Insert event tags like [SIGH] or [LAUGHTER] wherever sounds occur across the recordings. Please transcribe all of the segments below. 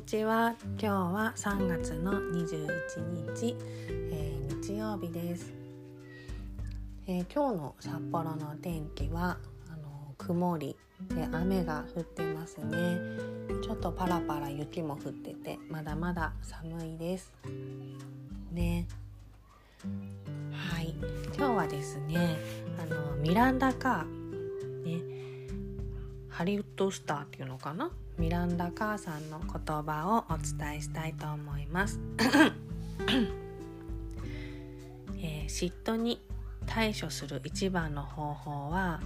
にちは。今日は3月の21日、えー、日曜日です、えー、今日の札幌の天気はあの曇りで雨が降ってますね。ちょっとパラパラ雪も降っててまだまだ寒いです。ね。はい。今日はですねあのミランダカーね。ハリウッドスターっていうのかな？ミランダ・カーさんの言葉をお伝えしたいと思います、[COUGHS] えー、嫉妬に対処する一番の方法は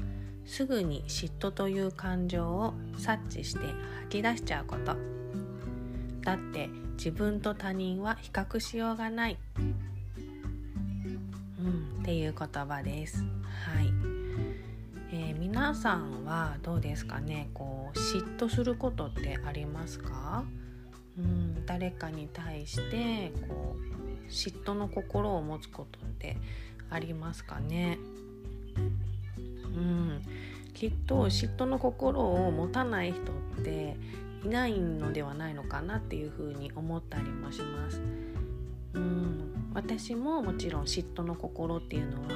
すぐに嫉妬という感情を察知して吐き出しちゃうこと。だって自分と他人は比較しようがない、うん、っていう言葉です。はい。えー、皆さんはどうですかね？こう嫉妬することってありますか？うん誰かに対してこう嫉妬の心を持つことってありますかね？うんきっと嫉妬の心を持たない人っていないのではないのかなっていうふうに思ったりもします。うん私ももちろん嫉妬の心っていうのは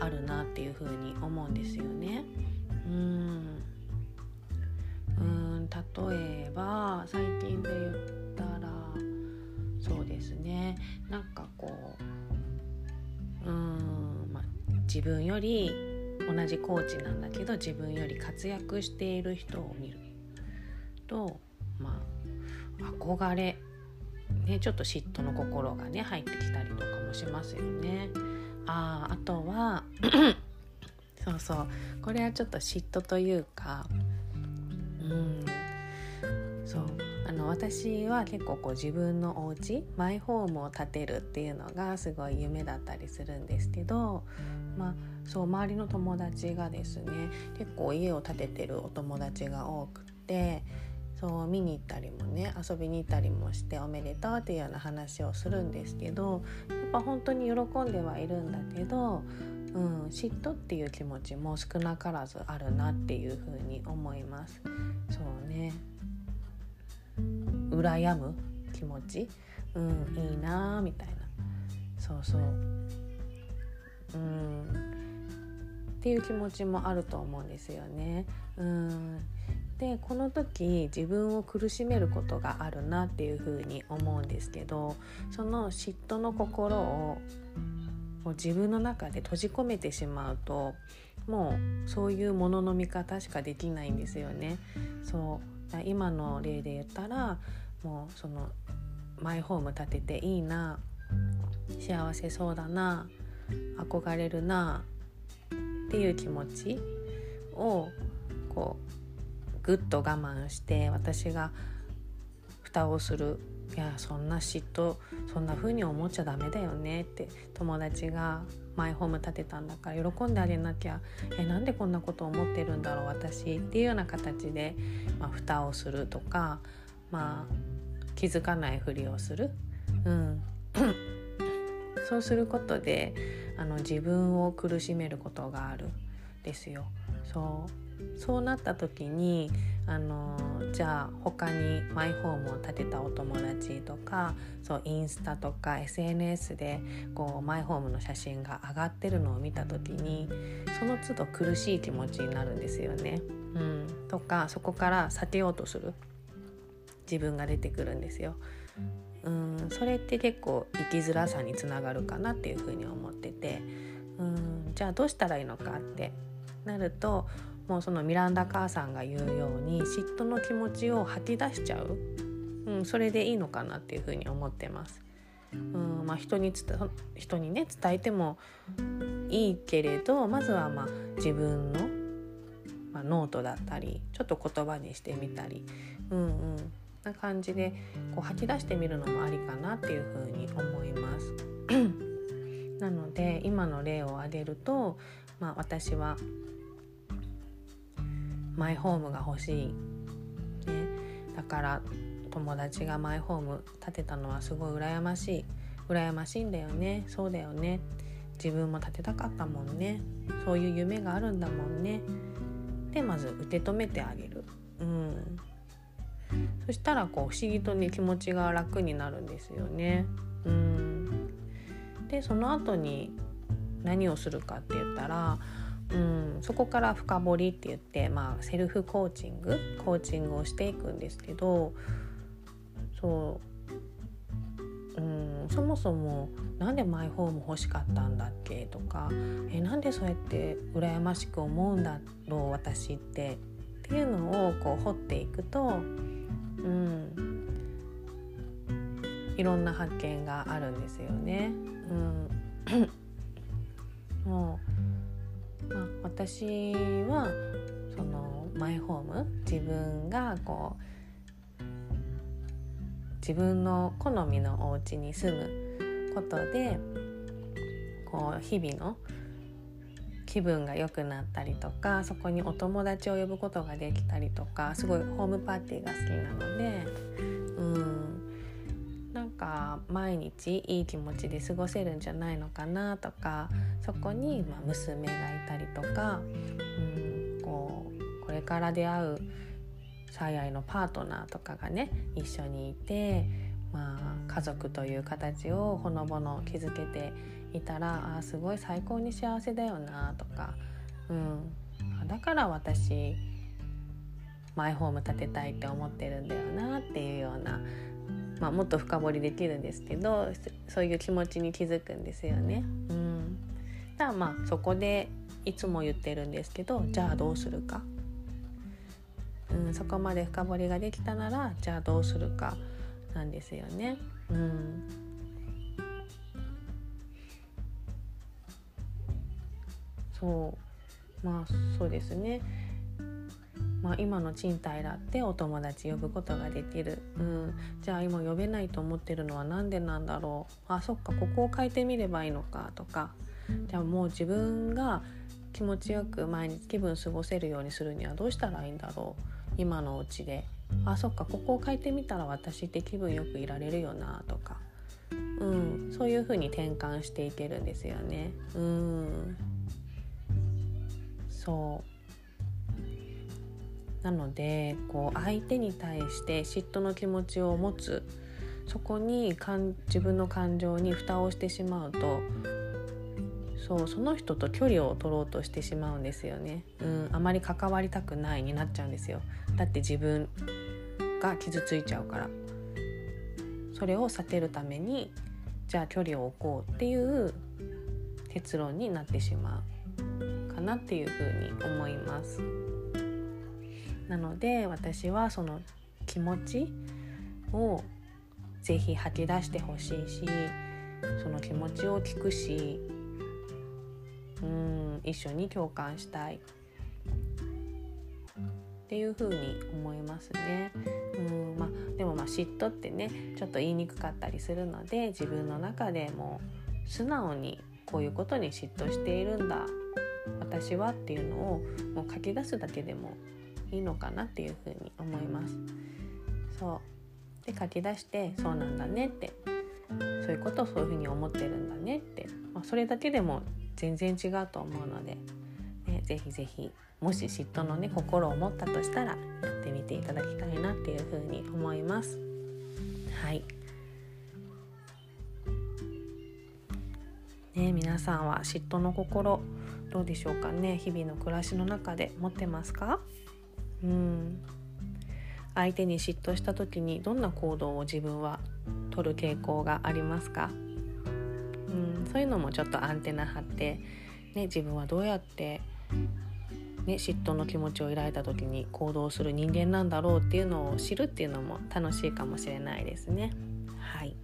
あるなっていうふうに思うんですよね。うんうん例えば最近で言ったらそうですねなんかこううん、ま、自分より同じコーチなんだけど自分より活躍している人を見るとまあ憧れね、ちょっと嫉妬の心がね入ってきたりとかもしますよね。ああとは [CLEARS THROAT] そうそう。これはちょっと嫉妬というかうん。そう。あの私は結構こう自分のお家マイホームを建てるっていうのがすごい夢だったりするんですけどまあそう周りの友達がですね結構家を建ててるお友達が多くてそう見に行ったりもね遊びに行ったりもしておめでとうっていうような話をするんですけどやっぱ本当に喜んではいるんだけど、うん、嫉妬っていう気持ちも少なからずあるなっていうふうに思います。そうね。羨む気持ち、うん、いいなみたいな。そうそう。うん。っていう気持ちもあると思うんですよね。うんでこの時自分を苦しめることがあるなっていうふうに思うんですけどその嫉妬の心を自分の中で閉じ込めてしまうともうそういうものの見方しかできないんですよね。そう今の例で言ったらもうそのマイホーム建てていいな幸せそうだな憧れるなっていう気持ちをこうぐっと我慢して私が蓋をする。いやそんな嫉妬そんな風に思っちゃダメだよねって友達がマイホーム建てたんだから喜んであげなきゃえなんでこんなこと思ってるんだろう私っていうような形で、まあ、蓋をするとか、まあ、気づかないふりをする、うん、[CLEARS THROAT] そうすることであの自分を苦しめることがあるですよ。そうそうなった時にあのじゃあ他にマイホームを建てたお友達とかそうインスタとか SNS でこうマイホームの写真が上がってるのを見た時にその都度苦しい気持ちになるんですよね。うん、とかそこから避けようとする自分が出てくるんですよ。うんそれって結構生きづらさにつながるかなっていうふうに思っててうんじゃあどうしたらいいのかってなるともうそのミランダ母さんが言うように嫉妬の気持ちを吐き出しちゃう、うん、それでいいのかなっていうふうに思ってます。うんまあ、人に人にね伝えてもいいけれどまずはまあ自分の、まあ、ノートだったりちょっと言葉にしてみたり、うんうん、な感じでこう吐き出してみるのもありかなっていうふうに思います。[CLEARS THROAT] なので今の例を挙げると、まあ、私はマイホームが欲しい、ね、だから友達がマイホーム建てたのはすごい羨ましい。羨ましいんだよね。そうだよね。自分も建てたかったもんね。そういう夢があるんだもんね。でまず受け止めてあげる。うん。そしたらこう不思議とね気持ちが楽になるんですよね。うんでその後に何をするかって言ったらうん、そこから深掘りって言って、まあ、セルフコーチングコーチングをしていくんですけどそう、うん、そもそもなんでマイホーム欲しかったんだっけとかえなんでそうやって羨ましく思うんだろう私ってっていうのをこう掘っていくと、うん、いろんな発見があるんですよね。うん、もう、まあ、私はそのマイホーム自分がこう自分の好みのお家に住むことでこう日々の気分が良くなったりとかそこにお友達を呼ぶことができたりとかすごいホームパーティーが好きなのでうん。なんか毎日いい気持ちで過ごせるんじゃないのかなとかそこにま娘がいたりとかうんこうこれから出会う最愛のパートナーとかがね一緒にいて、まあ、家族という形をほのぼの築けていたらあすごい最高に幸せだよなとか、うん、だから私マイホーム建てたいって思ってるんだよなっていうような、まあ、もっと深掘りできるんですけどそういう気持ちに気づくんですよね。うん、だからまあそこでいつも言ってるんですけどじゃあどうするか、うん、そこまで深掘りができたならじゃあどうするか。なんですよね。うん。そう。まあそうですね。まあ、今の賃貸だってお友達呼ぶことができる、うん、じゃあ今呼べないと思ってるのは何でなんだろう。あそっか。ここを変えてみればいいのかとか。じゃあもう自分が気持ちよく毎日気分過ごせるようにするにはどうしたらいいんだろう。今のお家で。あそっかここを変えてみたら私って気分よくいられるよなとか、うん、そういう風に転換していけるんですよね。うん。そう。なのでこう相手に対して嫉妬の気持ちを持つ。そこにかん自分の感情に蓋をしてしまうとそうその人と距離を取ろうとしてしまうんですよね、うん、あまり関わりたくないになっちゃうんですよ。だって自分が傷ついちゃうから。それを避けるためにじゃあ距離を置こうっていう結論になってしまうかなっていうふうに思います。なので私はその気持ちを是非吐き出してほしいしその気持ちを聞くしうん一緒に共感したい。っていう風に思いますね。うんま、でもまあ嫉妬ってねちょっと言いにくかったりするので自分の中でも素直にこういうことに嫉妬しているんだ。私はっていうのをもう書き出すだけでもいいのかなっていうふうに思います。そう。で書き出してそうなんだねって。そういうことをそういうふうに思ってるんだねって、まあ、それだけでも全然違うと思うので、ね、ぜひぜひもし嫉妬のね心を持ったとしたらやってみていただきたいなっていうふうに思います。はい。ね、皆さんは嫉妬の心どうでしょうかね？日々の暮らしの中で持ってますか？うん。相手に嫉妬した時にどんな行動を自分は取る傾向がありますか？うんそういうのもちょっとアンテナ張って、ね、自分はどうやって、ね、嫉妬の気持ちを抱いた時に行動する人間なんだろうっていうのを知るっていうのも楽しいかもしれないですね。はい、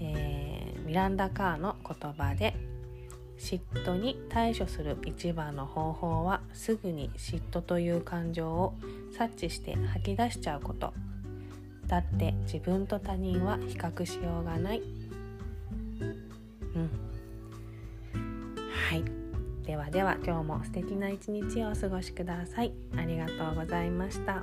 えー、ミランダ・カーの言葉で嫉妬に対処する一番の方法はすぐに嫉妬という感情を察知して吐き出しちゃうこと。だって自分と他人は比較しようがない。うん。はい。ではでは今日も素敵な一日をお過ごしください。ありがとうございました。